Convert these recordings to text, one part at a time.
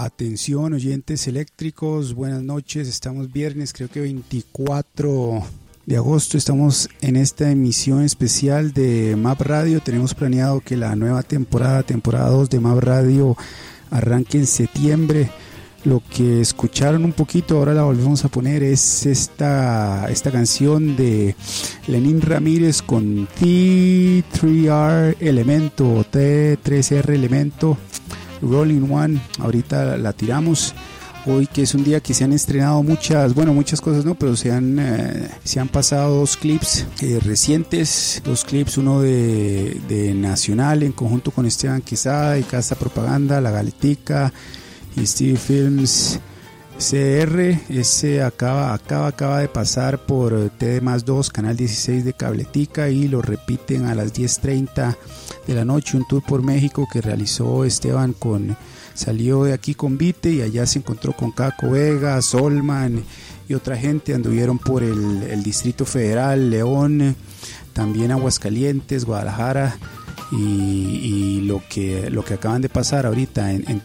Atención oyentes eléctricos, buenas noches, estamos viernes, creo que 24 de agosto, estamos en esta emisión especial de Map Radio, tenemos planeado que la nueva temporada, temporada 2 de Map Radio arranque en septiembre. Lo que escucharon un poquito, ahora la volvemos a poner, es esta, esta canción de Lenín Ramírez con T3R Elemento, T3R Elemento Rolling One, ahorita la tiramos. Hoy que es un día que se han estrenado muchas, bueno, muchas cosas, ¿no? Pero se han, eh, se han pasado dos clips eh, recientes, dos clips, uno de, de, Nacional en conjunto con Esteban Quesada y Casa Propaganda, La Galetica y Steve Films. CR, ese acaba, acaba, acaba de pasar por TD más 2, canal 16 de Cabletica y lo repiten a las 10.30 de la noche, un tour por México que realizó Esteban con, salió de aquí con Vite y allá se encontró con Caco Vega, Solman y otra gente, anduvieron por el, Distrito Federal, León, también Aguascalientes, Guadalajara y, lo, que, lo que acaban de pasar ahorita en, en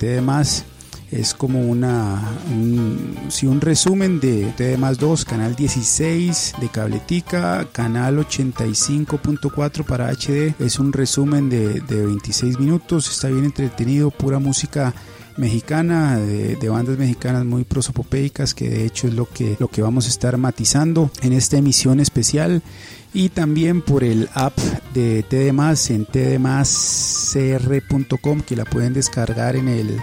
es como una un, un resumen de TD más 2, canal 16 de Cabletica, canal 85.4 para HD, es un resumen de, de 26 minutos, está bien entretenido, pura música mexicana, de, bandas mexicanas muy prosopopeicas, que de hecho es lo que, lo que vamos a estar matizando en esta emisión especial. Y también por el app de TD en tdmascr.com, que la pueden descargar en el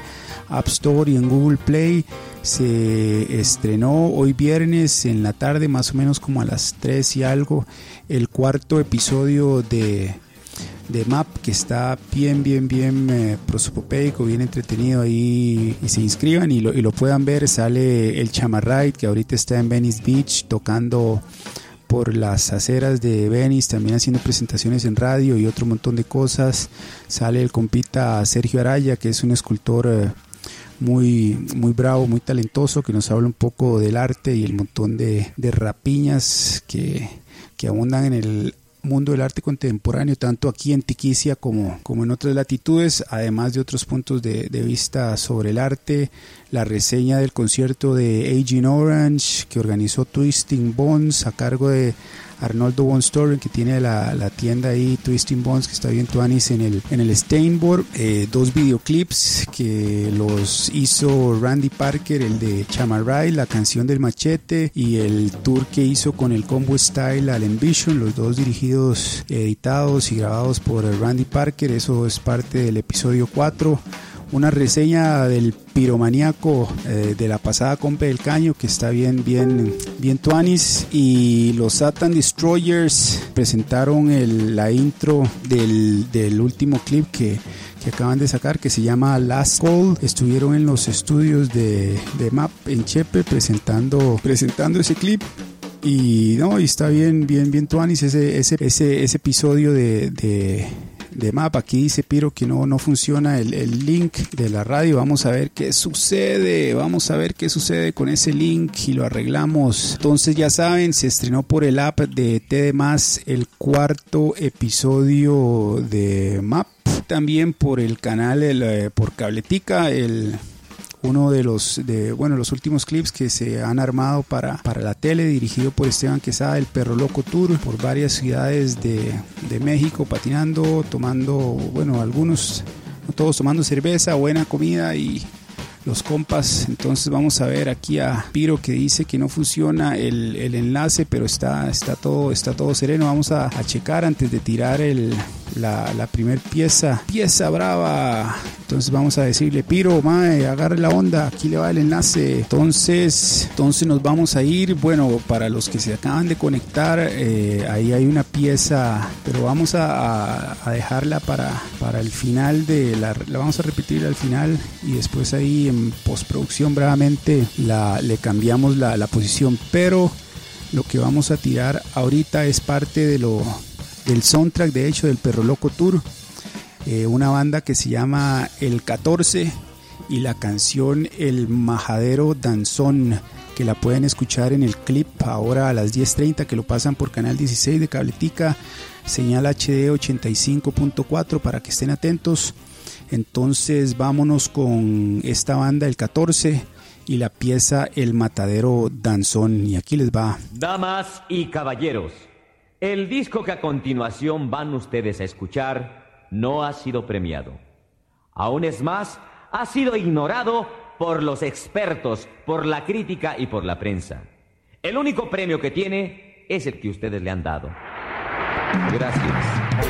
App Store y en Google Play. Se estrenó hoy viernes en la tarde, más o menos como a las 3 y algo, el cuarto episodio de, de Map, que está bien, bien, bien eh, prosopopeico, bien entretenido ahí. Y se inscriban y lo, y lo puedan ver. Sale el Chamarrite, que ahorita está en Venice Beach tocando por las aceras de Venice, también haciendo presentaciones en radio y otro montón de cosas. Sale el compita Sergio Araya, que es un escultor eh, muy, muy bravo, muy talentoso, que nos habla un poco del arte y el montón de, de rapiñas que, que abundan en el mundo del arte contemporáneo, tanto aquí en Tiquicia como, como en otras latitudes, además de otros puntos de, de, vista sobre el arte, la reseña del concierto de Aging Orange que organizó Twisting Bones a cargo de Arnoldo Von Storen, que tiene la, la, tienda ahí, Twisting Bones, que está bien tuanis en el, en el Steinborg. Eh, dos videoclips que los hizo Randy Parker, el de Chamaray, la canción del machete, y el tour que hizo con el Combo Style al Envision, los dos dirigidos, editados y grabados por Randy Parker. Eso es parte del episodio 4 una reseña del piromaníaco eh, de la pasada compa del caño que está bien bien bien tuanis y los Satan Destroyers presentaron el, la intro del, del último clip que, que, acaban de sacar que se llama Last Call. Estuvieron en los estudios de, de Map en Chepe presentando presentando ese clip. Y no y está bien bien bien tuanis ese ese ese, ese episodio de de map. Aquí dice Piro que no, no funciona el, el, link de la radio. Vamos a ver qué sucede. Vamos a ver qué sucede con ese link y lo arreglamos. Entonces ya saben, se estrenó por el app de TD el cuarto episodio de Map. También por el canal, el, eh, por Cabletica, el uno de los de bueno los últimos clips que se han armado para, para la tele dirigido por Esteban Quesada el Perro Loco Tour por varias ciudades de, de México patinando tomando bueno algunos todos tomando cerveza buena comida y los compas. Entonces vamos a ver aquí a Piro que dice que no funciona el, el enlace, pero está, está, todo, está todo sereno. Vamos a, checar antes de tirar el, la, la primer pieza. Pieza brava. Entonces vamos a decirle, Piro, mae, agarre la onda, aquí le va el enlace. Entonces, entonces nos vamos a ir. Bueno, para los que se acaban de conectar, eh, ahí hay una pieza, pero vamos a, a, dejarla para, para el final de la, la vamos a repetir al final y después ahí en postproducción bravamente la, le cambiamos la, la posición. Pero lo que vamos a tirar ahorita es parte de lo del soundtrack de hecho del Perro Loco Tour eh, una banda que se llama El 14 y la canción El Majadero Danzón, que la pueden escuchar en el clip ahora a las 10.30, que lo pasan por Canal 16 de Cabletica, señal HD 85.4 para que estén atentos. Entonces vámonos con esta banda el 14 y la pieza El Matadero Danzón. Y aquí les va. Damas y caballeros, el disco que a continuación van ustedes a escuchar no ha sido premiado. Aún es más, ha sido ignorado por los expertos, por la crítica y por la prensa. El único premio que tiene es el que ustedes le han dado. Gracias.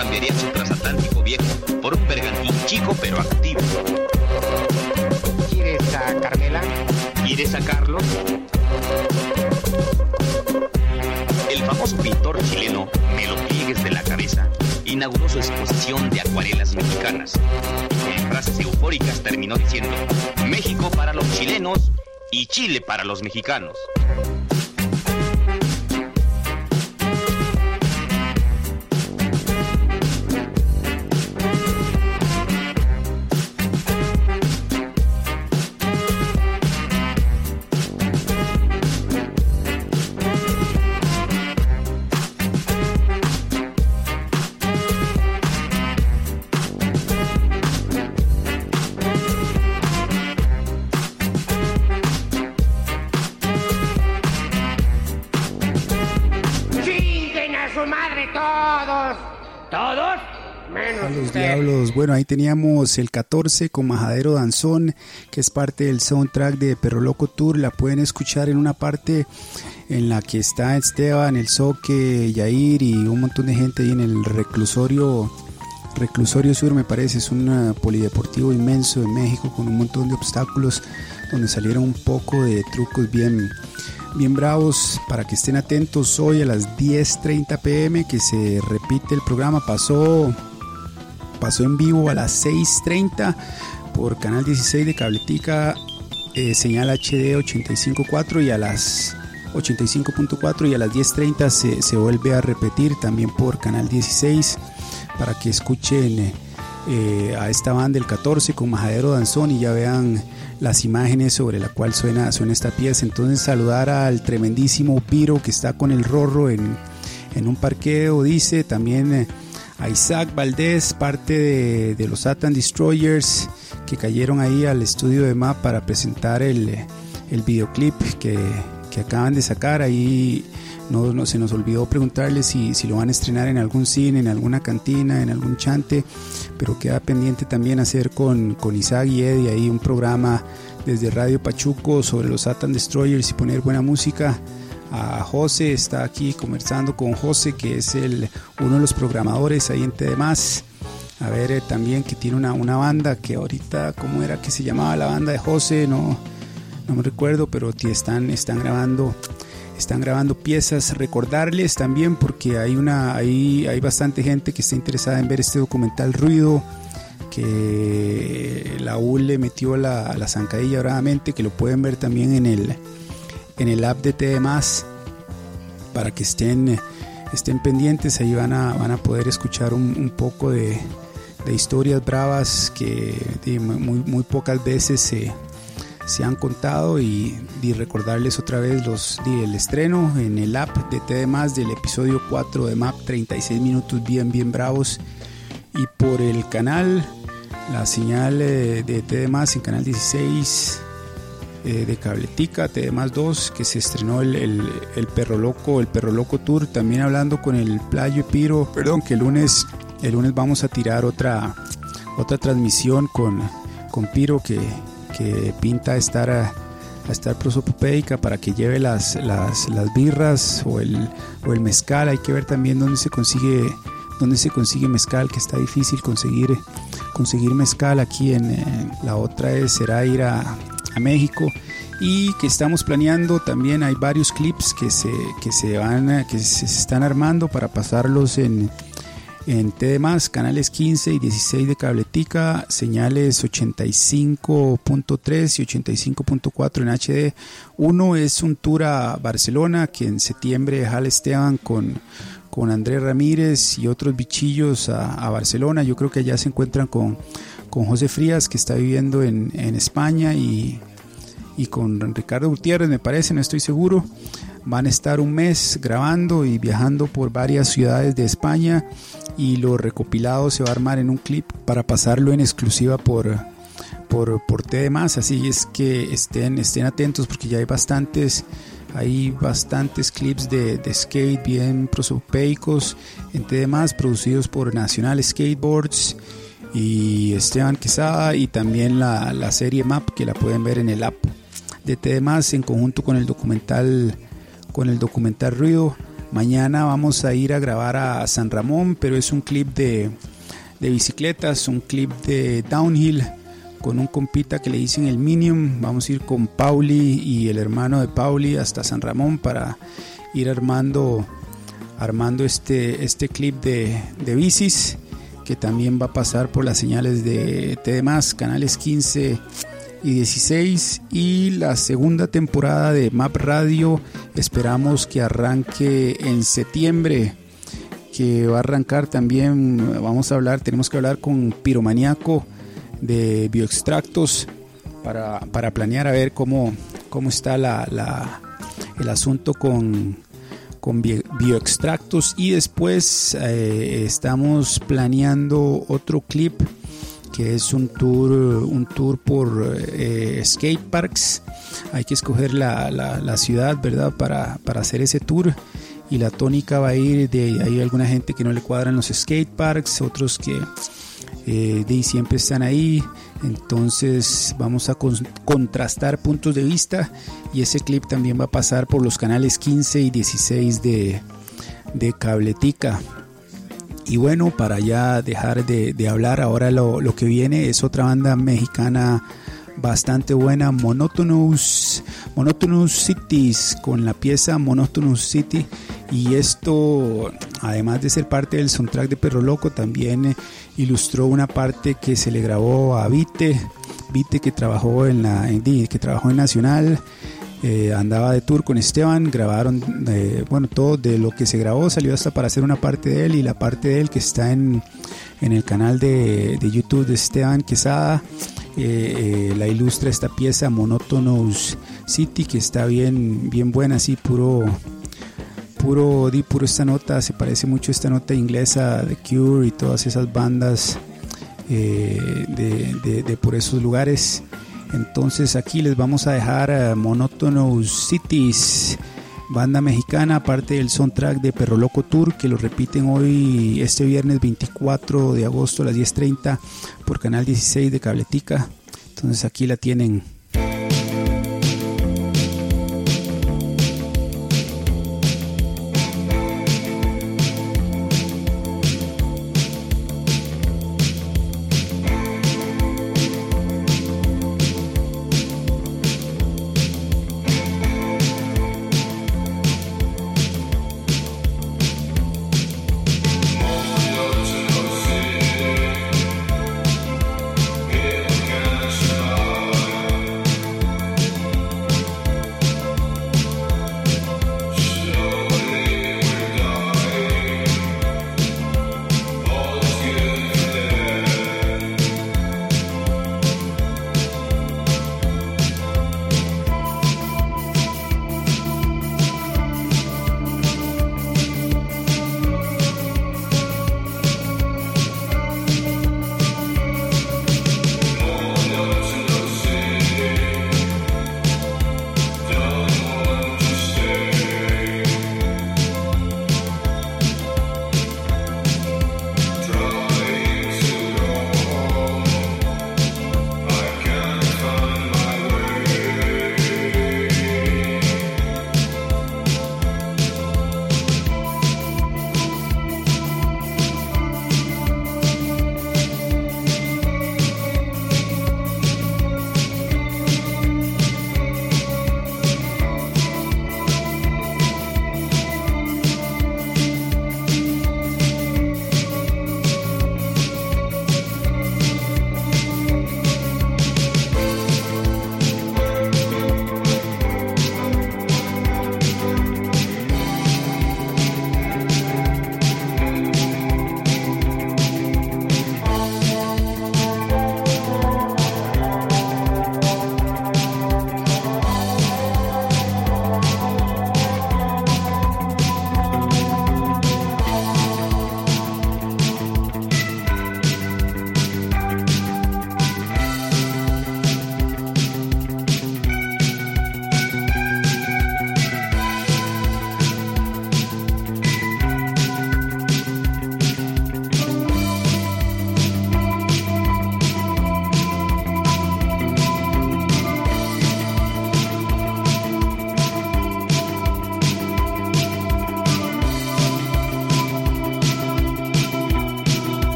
Cambiaría su transatlántico viejo por un bergantín chico pero activo. ¿Quieres a Carmela? ¿Quieres a Carlos? El famoso pintor chileno Melo Pliegues de la Cabeza inauguró su exposición de acuarelas mexicanas y con frases eufóricas terminó diciendo, México para los chilenos y Chile para los mexicanos. Bueno, ahí teníamos el 14 con Majadero Danzón, que es parte del soundtrack de Perro Loco Tour. La pueden escuchar en una parte en la que está Esteban, el Soque, Yair y un montón de gente ahí en el reclusorio. Reclusorio Sur me parece, es un polideportivo inmenso en México con un montón de obstáculos donde salieron un poco de trucos bien, bien bravos para que estén atentos hoy a las 10.30 pm que se repite el programa. Pasó pasó en vivo a las 6.30 por Canal 16 de Cabletica, eh, señal HD 85.4 y a las 85.4 y a las 10.30 se, se, vuelve a repetir también por Canal 16 para que escuchen eh, a esta banda del 14 con Majadero Danzón y ya vean las imágenes sobre la cual suena, suena esta pieza. Entonces saludar al tremendísimo Piro que está con el Rorro en, en un parqueo, dice también... Eh, a Isaac Valdés, parte de, los Satan Destroyers, que cayeron ahí al estudio de MAP para presentar el, videoclip que, acaban de sacar. Ahí no, se nos olvidó preguntarles si, si, lo van a estrenar en algún cine, en alguna cantina, en algún chante, pero queda pendiente también hacer con, con Isaac y Eddie ahí un programa desde Radio Pachuco sobre los Satan Destroyers y poner buena música a José, está aquí conversando con José, que es el, uno de los programadores ahí en TDMás. A ver, eh, también que tiene una, una, banda que ahorita, ¿cómo era que se llamaba la banda de José? No, no me recuerdo, pero están, están grabando están grabando piezas. Recordarles también, porque hay, una, hay, hay bastante gente que está interesada en ver este documental Ruido, que la U le metió la, la zancadilla bravamente, que lo pueden ver también en el, en el app de TD para que estén, estén pendientes, ahí van a, van a poder escuchar un, poco de, de, historias bravas que muy, muy pocas veces se se han contado y, recordarles otra vez los el estreno en el app de TD del episodio 4 de MAP 36 minutos bien bien bravos. Y por el canal la señal eh, de TD en canal 16 eh, de Cabletica TD 2 que se estrenó el, el, Perro Loco el Perro Loco Tour también hablando con el Playo Piro. Perdón que el lunes el lunes vamos a tirar otra otra transmisión con con Piro que que pinta estar a, estar prosopopédica para que lleve las, las, las, birras o el, o el mezcal. Hay que ver también dónde se consigue dónde se consigue mezcal, que está difícil conseguir, conseguir mezcal aquí en, la otra es, será ir a, a, México y que estamos planeando también hay varios clips que se, que se van que se están armando para pasarlos en, en TD+, canales 15 y 16 de Cabletica, señales 85.3 y 85.4 en HD. Uno es un tour a Barcelona que en septiembre jale Esteban con, con Andrés Ramírez y otros bichillos a, Barcelona. Yo creo que allá se encuentran con, con José Frías que está viviendo en, en España y, y con Ricardo Gutiérrez me parece, no estoy seguro. Van a estar un mes grabando y viajando por varias ciudades de España y lo recopilado se va a armar en un clip para pasarlo en exclusiva por, por, por Así es que estén, estén atentos porque ya hay bastantes hay bastantes clips de, skate bien prosopeicos en TDMás producidos por Nacional Skateboards y Esteban Quesada y también la, la serie Map que la pueden ver en el app de TDMás en conjunto con el documental con el documental Ruido. Mañana vamos a ir a grabar a San Ramón, pero es un clip de, de bicicletas, un clip de downhill con un compita que le dicen el Minium. Vamos a ir con Pauli y el hermano de Pauli hasta San Ramón para ir armando, armando este, este clip de, de bicis que también va a pasar por las señales de TD, canales 15 y 16 y la segunda temporada de Map Radio esperamos que arranque en septiembre que va a arrancar también vamos a hablar tenemos que hablar con Piromaniaco de bioextractos para, para planear a ver cómo, cómo está la, la, el asunto con, con bioextractos. Y después eh, estamos planeando otro clip que es un tour, un tour por eh, skate parks. Hay que escoger la, la, ciudad, ¿verdad? Para, para, hacer ese tour. Y la tónica va a ir de hay alguna gente que no le cuadran los skate parks, otros que eh, de siempre están ahí. Entonces vamos a contrastar puntos de vista y ese clip también va a pasar por los canales 15 y 16 de, de Cabletica. Y bueno, para ya dejar de, hablar, ahora lo, que viene es otra banda mexicana bastante buena, Monotonous, Monotonous Cities, con la pieza Monotonous City. Y esto, además de ser parte del soundtrack de Perro Loco, también ilustró una parte que se le grabó a Vite, Vite que trabajó en la que trabajó en Nacional eh, andaba de tour con Esteban, grabaron, eh, bueno, todo de lo que se grabó salió hasta para hacer una parte de él y la parte de él que está en, en el canal de, de, YouTube de Esteban Quesada. Eh, la ilustra esta pieza Monotonous City que está bien, bien buena, así puro, puro, di puro esta nota, se parece mucho a esta nota inglesa de Cure y todas esas bandas de, de por esos lugares. Entonces aquí les vamos a dejar a Monotonous Cities, banda mexicana, aparte del soundtrack de Perro Loco Tour, que lo repiten hoy este viernes 24 de agosto a las 10.30 por Canal 16 de Cabletica. Entonces aquí la tienen.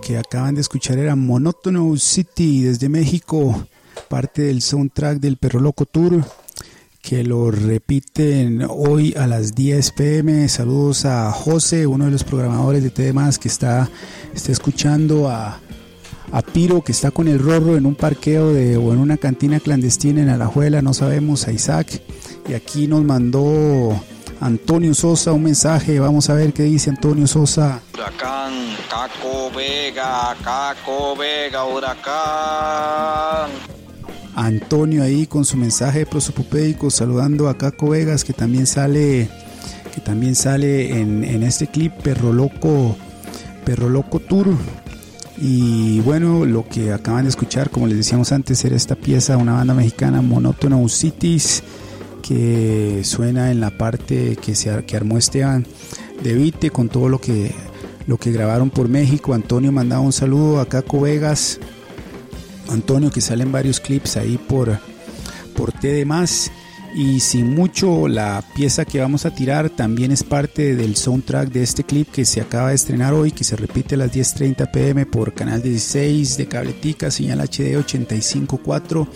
Que acaban de escuchar era Monotono City desde México, parte del soundtrack del Perro Loco Tour, que lo repiten hoy a las 10 pm. Saludos a José, uno de los programadores de TDMás que está, está escuchando a, a Piro, que está con el Rorro en un parqueo de, o en una cantina clandestina en Alajuela, no sabemos, a Isaac. Y aquí nos mandó Antonio Sosa un mensaje. Vamos a ver qué dice Antonio Sosa. Huracán, Caco Vega, Caco Vega, huracán. Antonio ahí con su mensaje prosopopédico saludando a Caco Vegas que también sale que también sale en, en este clip Perro Loco Perro Loco Tour y bueno lo que acaban de escuchar como les decíamos antes era esta pieza una banda mexicana Monótono Cities que suena en la parte que, se, que armó Esteban de Vite con todo lo que, lo que grabaron por México. Antonio mandaba un saludo a Caco Vegas. Antonio que sale en varios clips ahí por, por. Y sin mucho, la pieza que vamos a tirar también es parte del soundtrack de este clip que se acaba de estrenar hoy, que se repite a las 10.30 pm por Canal 16 de Cabletica, señal HD 854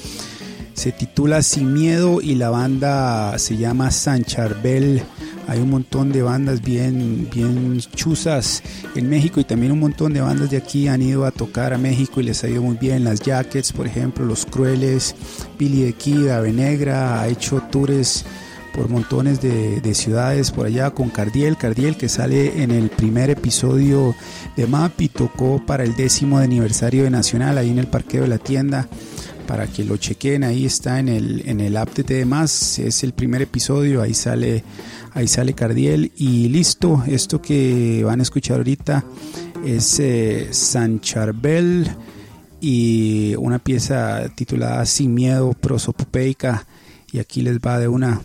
se titula Sin Miedo y la banda se llama San Charbel. Hay un montón de bandas bien, bien chuzas en México y también un montón de bandas de aquí han ido a tocar a México y les ha ido muy bien. Las Jackets, por ejemplo, Los Crueles, Billy de Kid, Ave Negra, ha hecho tours por montones de, de, ciudades por allá con Cardiel, Cardiel que sale en el primer episodio de MAP y tocó para el décimo aniversario de Nacional ahí en el parqueo de la tienda para que lo chequen, ahí está en el, en el app de demás, es el primer episodio, ahí sale, ahí sale Cardiel. Y listo, esto que van a escuchar ahorita es eh, San Charbel y una pieza titulada Sin Miedo, prosopopeica. Y aquí les va de una...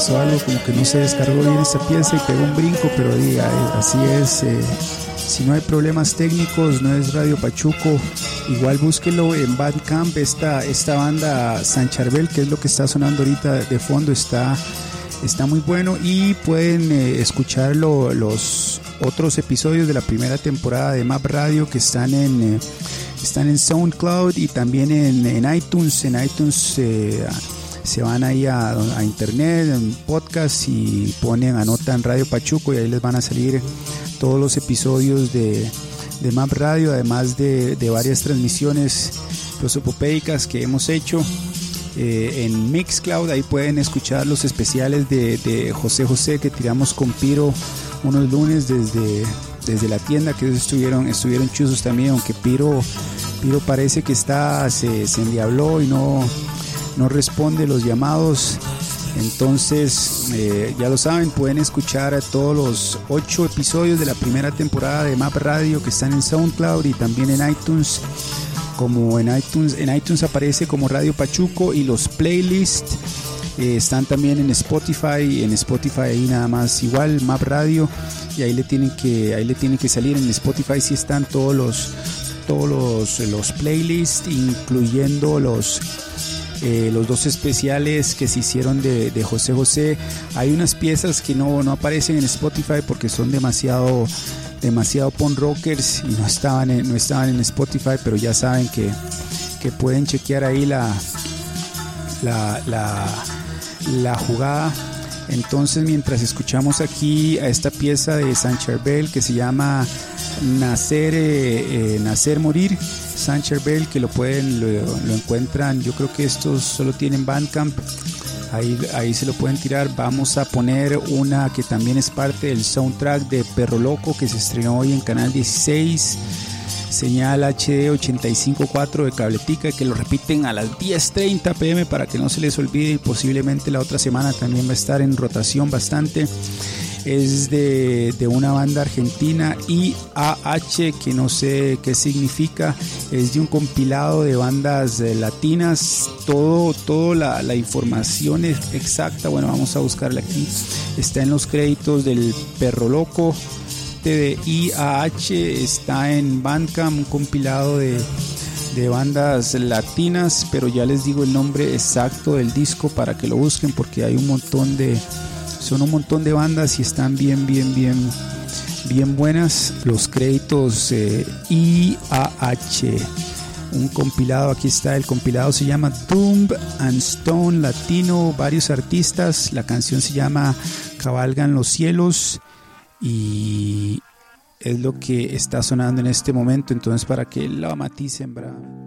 pasó, algo como que no se descargó bien esta pieza y pegó un brinco, pero diga, así es. Eh, si no hay problemas técnicos, no es Radio Pachuco, igual búsquelo en Bandcamp, esta, esta banda San Charbel, que es lo que está sonando ahorita de fondo, está, está muy bueno y pueden eh, escuchar los otros episodios de la primera temporada de Map Radio que están en, eh, están en SoundCloud y también en, iTunes. En iTunes eh, se van ahí a, internet, en podcast y ponen, anotan Radio Pachuco y ahí les van a salir todos los episodios de, de Map Radio, además de, varias transmisiones prosopopéicas que hemos hecho. Eh, en Mixcloud, ahí pueden escuchar los especiales de, José José que tiramos con Piro unos lunes desde, desde la tienda, que estuvieron, estuvieron chuzos también, aunque Piro, Piro parece que está, se, se endiabló y no, no responde los llamados. Entonces, eh, ya lo saben, pueden escuchar todos los ocho episodios de la primera temporada de Map Radio que están en SoundCloud y también en iTunes. Como en iTunes, en iTunes aparece como Radio Pachuco y los playlists eh, están también en Spotify. En Spotify ahí nada más igual Map Radio y ahí le tienen que ahí le tienen que salir en Spotify si están todos los todos los, los playlists incluyendo los eh, los dos especiales que se hicieron de, José José. Hay unas piezas que no, no aparecen en Spotify porque son demasiado demasiado pon rockers y no estaban en, no estaban en Spotify, pero ya saben que, que pueden chequear ahí la, la, la, jugada. Entonces, mientras escuchamos aquí a esta pieza de San Charbel que se llama Nacer, eh, eh, Nacer Morir, Sancher Bell, que lo pueden, lo, encuentran, yo creo que estos solo tienen Bandcamp, ahí, ahí se lo pueden tirar. Vamos a poner una que también es parte del soundtrack de Perro Loco, que se estrenó hoy en Canal 16 señal HD 85.4 de Cabletica que lo repiten a las 10.30 pm para que no se les olvide y posiblemente la otra semana también va a estar en rotación bastante. Es de, una banda argentina IAH, que no sé qué significa, es de un compilado de bandas eh, latinas, todo, toda la, información es exacta, bueno, vamos a buscarla aquí, está en los créditos del Perro Loco de IAH, está en Bandcamp, un compilado de de bandas latinas, pero ya les digo el nombre exacto del disco para que lo busquen porque hay un montón de, son un montón de bandas y están bien, bien, bien, bien buenas. Los créditos eh, IAH, un compilado, aquí está, el compilado se llama Tomb and Stone Latino, varios artistas. La canción se llama Cabalgan los cielos y es lo que está sonando en este momento. Entonces, para que la maticen, bravo.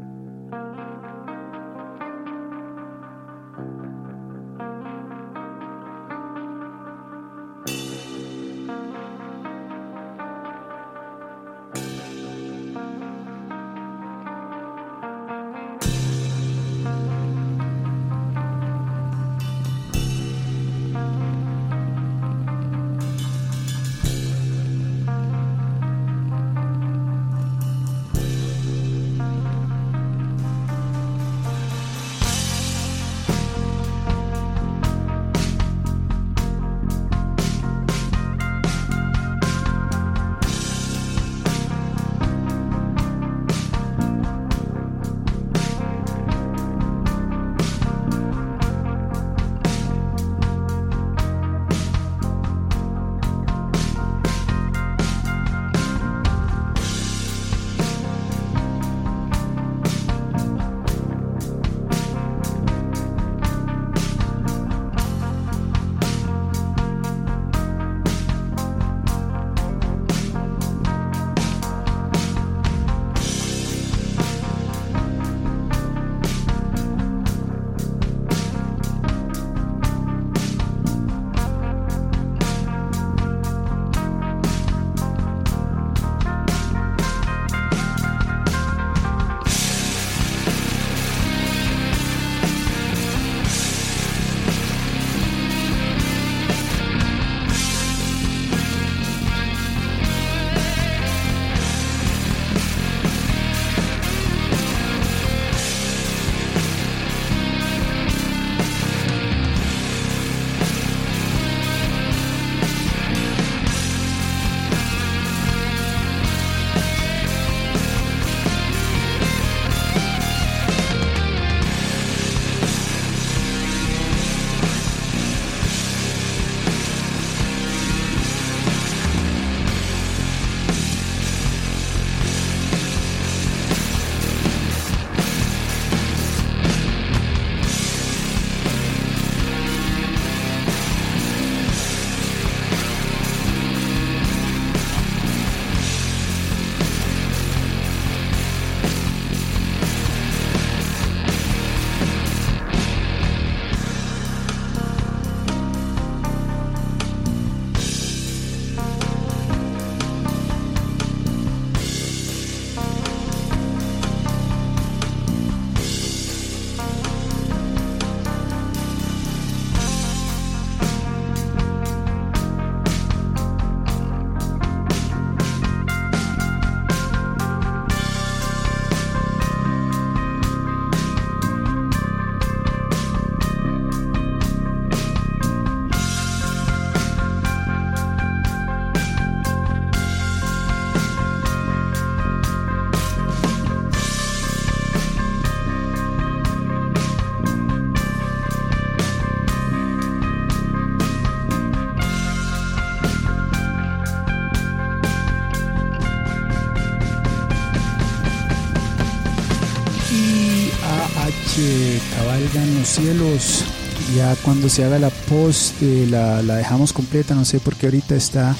Ya cuando se haga la post eh, la, dejamos completa, no sé por qué ahorita está,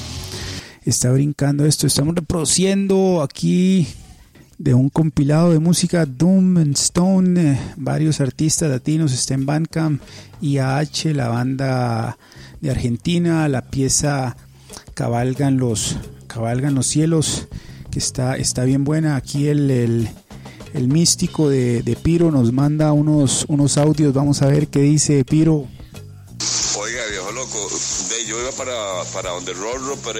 está brincando esto. Estamos reproduciendo aquí de un compilado de música Doom and Stone. Eh, varios artistas latinos está en Bandcamp. AH la banda de Argentina. La pieza Cabalgan los, cabalgan los cielos, que está, está bien buena. Aquí el, el el místico de, de, Piro nos manda unos, unos audios. Vamos a ver qué dice Piro. Oiga, viejo loco, yo iba para, para donde Rorro, pero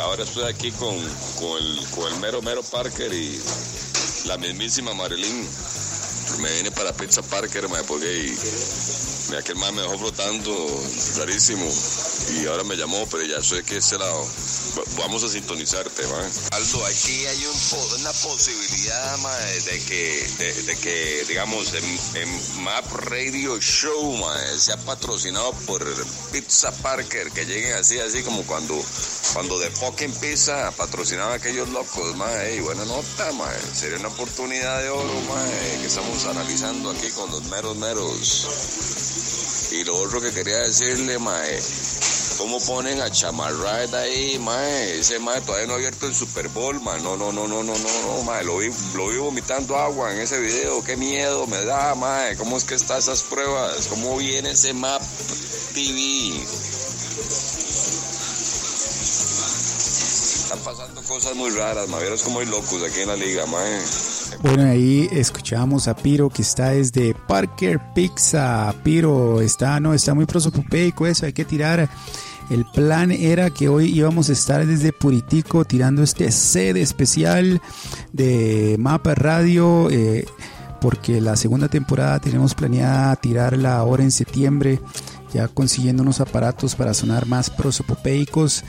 ahora estoy aquí con, con, el, con el mero mero Parker y la mismísima Marilyn. Me vine para Pizza Parker, porque aquel más me dejó flotando rarísimo y ahora me llamó, pero ya sé que ese lado vamos a sintonizarte, man. Aldo, aquí hay una posibilidad, de que, de, que digamos, en, Map Radio Show, sea patrocinado por Pizza Parker, que lleguen así, así como cuando, cuando de Pokémon Pizza patrocinaba a aquellos locos, man. Hey, buena nota, man. Sería una oportunidad de oro, man, que estamos analizando aquí con los meros meros. Y lo otro que quería decirle, mae, ¿Cómo ponen a Chamarride ahí, mae? Ese mae todavía no ha abierto el Super Bowl, mae. No, no, no, no, no, no, no, mae. Lo vi, lo vi vomitando agua en ese video. Qué miedo me da, mae. ¿Cómo es que están esas pruebas? ¿Cómo viene ese map TV? Cosas muy raras, mae. Vieron como hay locos aquí en la liga, mae. Bueno, ahí escuchamos a Piro que está desde Parker Pizza. Piro está, no, está muy prosopopeico eso, hay que tirar el plan era que hoy íbamos a estar desde Puritico tirando este set especial de Mapa Radio. Eh, porque la segunda temporada tenemos planeada tirarla ahora en septiembre, ya consiguiendo unos aparatos para sonar más prosopopeicos.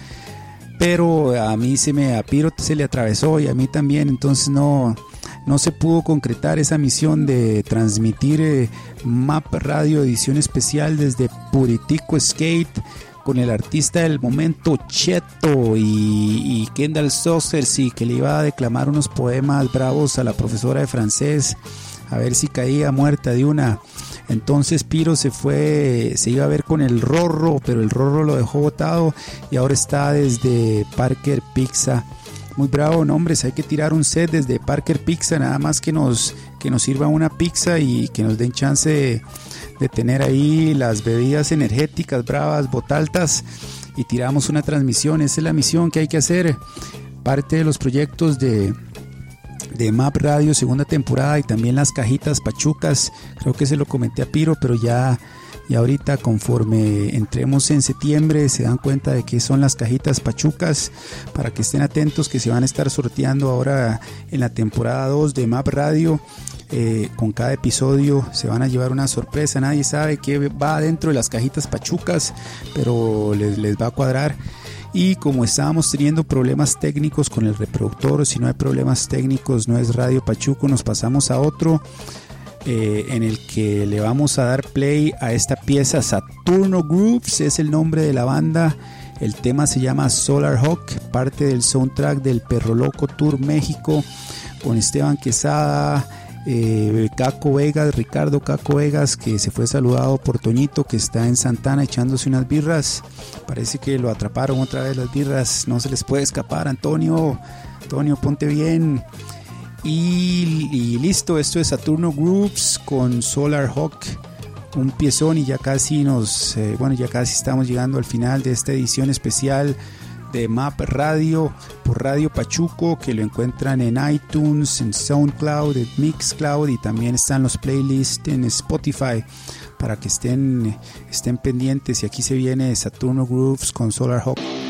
Pero a mí se me, a Piro se le atravesó y a mí también, entonces no, no se pudo concretar esa misión de transmitir eh, Map Radio edición especial desde Puritico Skate con el artista del momento Cheto y, Kendall y que le iba a declamar unos poemas bravos a la profesora de francés a ver si caía muerta de una. Entonces Piro se fue, se iba a ver con el Rorro, pero el Rorro lo dejó botado y ahora está desde Parker Pizza. Muy bravo, nombres, hay que tirar un set desde Parker Pizza, nada más que nos, que nos sirva una pizza y que nos den chance de de tener ahí las bebidas energéticas bravas, botaltas y tiramos una transmisión. Esa es la misión que hay que hacer. Parte de los proyectos de, de Map Radio segunda temporada y también las cajitas pachucas. Creo que se lo comenté a Piro, pero ya, y ahorita conforme entremos en septiembre se dan cuenta de que son las cajitas pachucas para que estén atentos que se van a estar sorteando ahora en la temporada 2 de Map Radio eh, con cada episodio se van a llevar una sorpresa. Nadie sabe qué va dentro de las cajitas pachucas, pero les, les va a cuadrar. Y como estábamos teniendo problemas técnicos con el reproductor, si no hay problemas técnicos, no es Radio Pachuco, nos pasamos a otro. Eh, en el que le vamos a dar play a esta pieza Saturno Groups, es el nombre de la banda. El tema se llama Solar Hawk, parte del soundtrack del Perro Loco Tour México, con Esteban Quesada, eh, Caco Vegas, Ricardo Caco Vegas, que se fue saludado por Toñito, que está en Santana echándose unas birras. Parece que lo atraparon otra vez las birras, no se les puede escapar, Antonio. Antonio, ponte bien. Y, listo, esto es Saturno Groups con Solar Hawk. Un piezón y ya casi nos, eh, bueno, ya casi estamos llegando al final de esta edición especial de Map Radio por Radio Pachuco que lo encuentran en iTunes, en SoundCloud, en Mixcloud y también están los playlists en Spotify para que estén, estén pendientes y aquí se viene Saturno Grooves con Solar Hawk.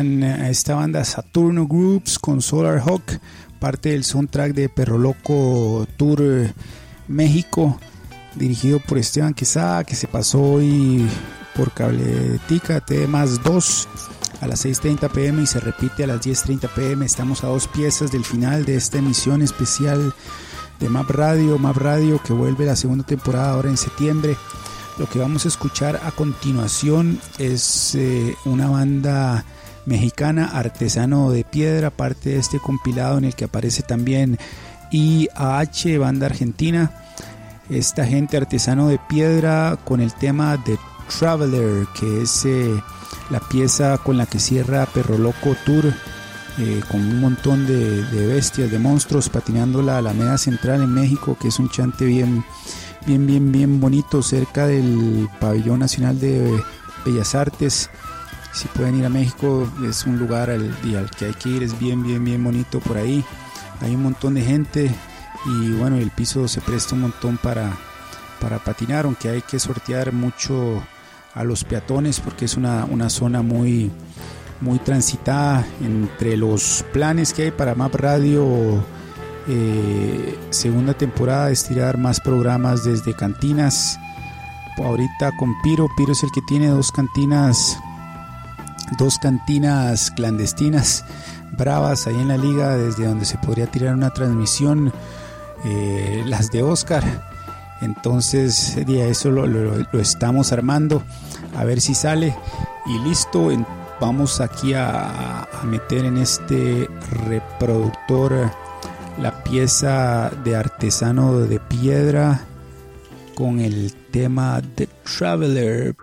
A esta banda Saturno Groups con Solar Hawk, parte del soundtrack de Perro Loco Tour México, dirigido por Esteban Quesada, que se pasó hoy por Cabletica T más 2 a las 6.30 pm y se repite a las 10.30 pm. Estamos a dos piezas del final de esta emisión especial de Map Radio, Map Radio que vuelve la segunda temporada ahora en septiembre. Lo que vamos a escuchar a continuación es eh, una banda mexicana, Artesano de Piedra, parte de este compilado en el que aparece también IAH, banda argentina. Esta gente artesano de piedra con el tema de Traveler, que es eh, la pieza con la que cierra Perro Loco Tour, eh, con un montón de, bestias, de monstruos patinando la Alameda Central en México, que es un chante bien, bien, bien, bien bonito cerca del Pabellón Nacional de Bellas Artes. Si pueden ir a México, es un lugar al, al que hay que ir, es bien, bien, bien bonito por ahí. Hay un montón de gente y bueno, el piso se presta un montón para, para patinar, aunque hay que sortear mucho a los peatones porque es una, zona muy, muy transitada entre los planes que hay para Map Radio eh, segunda temporada estirar más programas desde cantinas ahorita con Piro Piro es el que tiene dos cantinas dos cantinas clandestinas bravas ahí en la liga desde donde se podría tirar una transmisión eh, las de Oscar entonces, eso lo, estamos armando, a ver si sale. Y listo, vamos aquí a, meter en este reproductor la pieza de artesano de piedra con el tema The Traveler.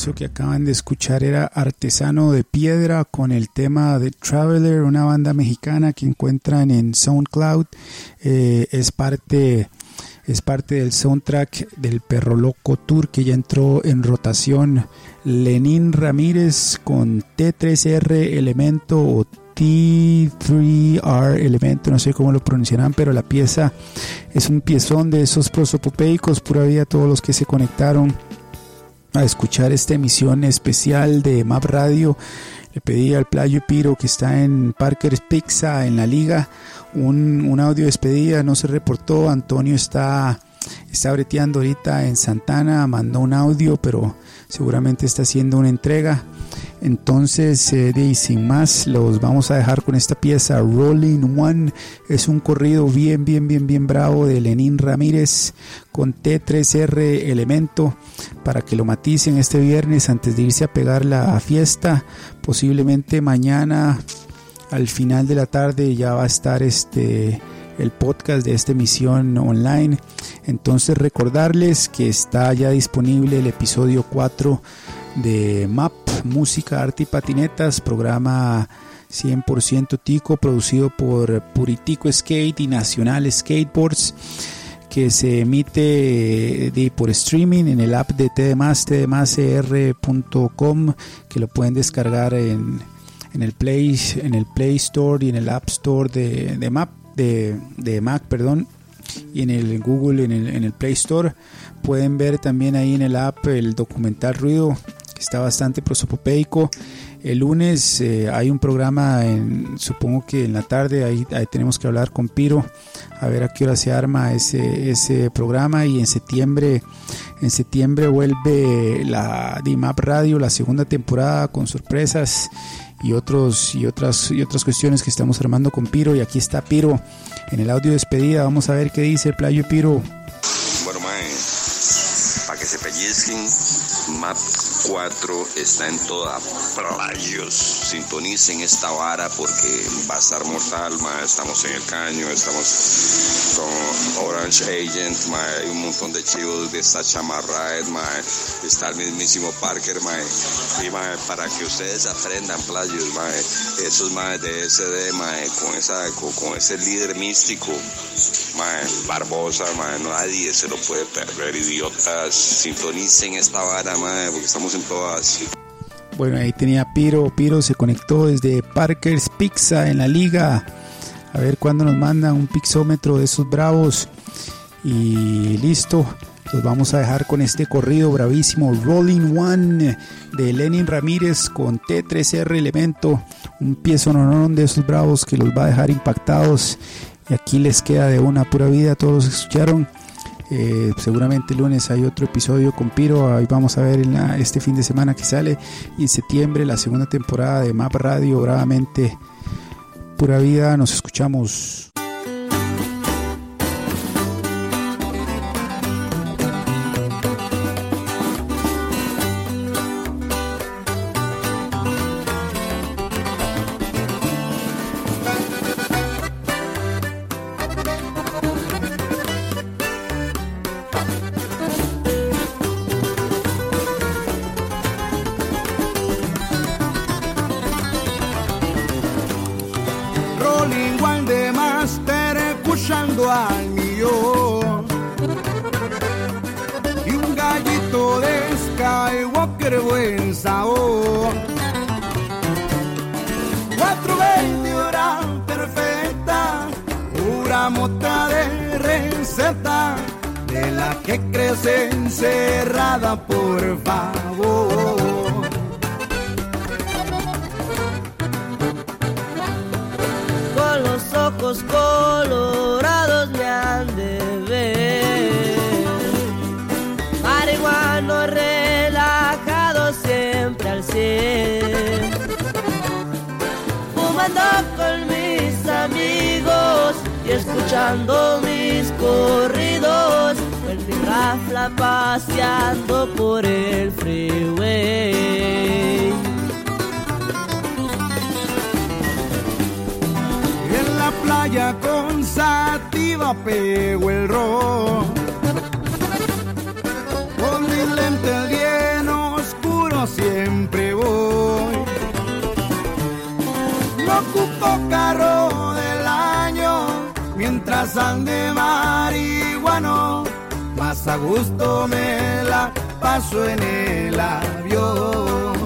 Eso que acaban de escuchar era Artesano de Piedra con el tema de Traveler, una banda mexicana que encuentran en SoundCloud. Eh, es parte es parte del soundtrack del Perro Loco Tour que ya entró en rotación. Lenín Ramírez con T3R Elemento o T3R Elemento, no sé cómo lo pronunciarán, pero la pieza es un piezón de esos prosopopeicos, pura vida todos los que se conectaron a escuchar esta emisión especial de Map Radio. Le pedí al Playo Piro que está en Parker's Pizza en la liga un, un audio de despedida, no se reportó. Antonio está, está breteando ahorita en Santana, mandó un audio, pero seguramente está haciendo una entrega. Entonces, eh, sin más, los vamos a dejar con esta pieza Rolling One. Es un corrido bien, bien, bien, bien bravo de Lenín Ramírez con T3R Elemento para que lo maticen este viernes antes de irse a pegar la fiesta. Posiblemente mañana al final de la tarde ya va a estar este el podcast de esta emisión online. Entonces recordarles que está ya disponible el episodio 4 de MAP, Música, Arte y Patinetas, programa 100% Tico, producido por Puritico Skate y Nacional Skateboards, que se emite de, por streaming en el app de TDMás, tdmascr.com, que lo pueden descargar en, en, el Play, en el Play Store y en el App Store de, de de, de Mac, perdón, y en el Google, en el, en el Play Store. Pueden ver también ahí en el app el documental Ruido, está bastante prosopopeico. El lunes eh, hay un programa, en, supongo que en la tarde, ahí, tenemos que hablar con Piro, a ver a qué hora se arma ese, ese programa y en septiembre, en septiembre vuelve la DIMAP Radio, la segunda temporada con sorpresas y otros y otras y otras cuestiones que estamos armando con Piro y aquí está Piro en el audio despedida vamos a ver qué dice el playo Piro bueno mae para que se pellizquen map 4 está en toda playos. Sintonicen esta vara porque va a estar mortal, ma. Estamos en el caño, estamos con Orange Agent, ma. Hay un montón de chivos de esta chamarra, ma. Está el mismísimo Parker, ma. Y para que ustedes aprendan playos, ma. Esos ma de SD, ma, con esa, con, ese líder místico, ma. Barbosa, ma. Nadie se lo puede perder, idiotas. Sintonicen esta vara, ma, porque estamos en todas. Bueno, ahí tenía Piro. Piro se conectó desde Parker's Pizza en la liga. A ver cuándo nos mandan un pixómetro de esos bravos. Y listo. Los vamos a dejar con este corrido bravísimo Rolling One de Lenin Ramírez con T3R Elemento. Un pie sonoro de esos bravos que los va a dejar impactados. Y aquí les queda de una pura vida. Todos escucharon. Eh, seguramente el lunes hay otro episodio con Piro. Ahí vamos a ver en este fin de semana que sale. Y en septiembre la segunda temporada de Map Radio. Bravamente pura vida. Nos escuchamos. gota de receta de la que crece encerrada, por favor. Con los ojos colorados me han de ver, marihuano relajado siempre al cien, fumando escuchando mis corridos, el mi rafla paseando por el freeway. En la playa con sativa pego el rojo, con mis lentes bien oscuro siempre voy. No ocupo carro pasan de marihuano, más a gusto me la paso en el avión.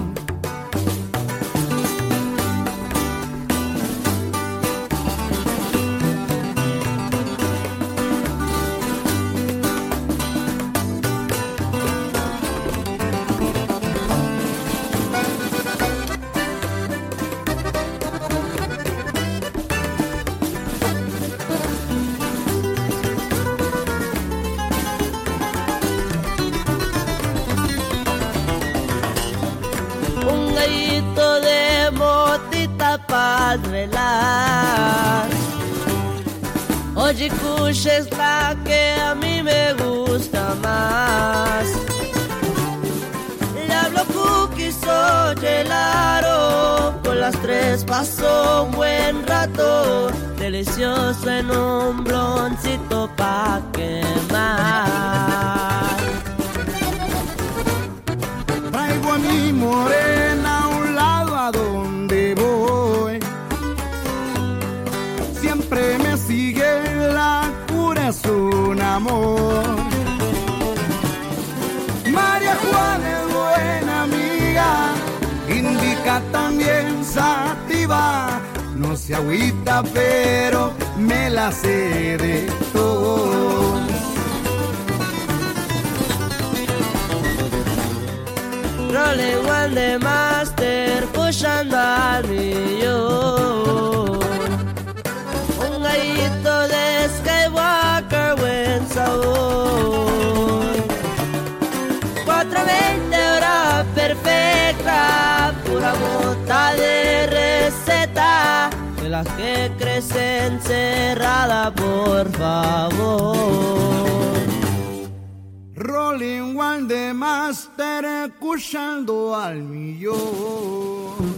Oye, Kush es la que a mí me gusta más. Le hablo cookies o gelaro, con las tres paso un buen rato. Delicioso en un bloncito pa' quemar. Traigo a mi morena se agüita, pero me la sé de todo. Rolling one de master, pushando al millón. Un gallito de Skywalker, buen sabor. 420 horas perfecta, pura bota de que crecen cerrada, por favor. Rolling One de Master escuchando al millón.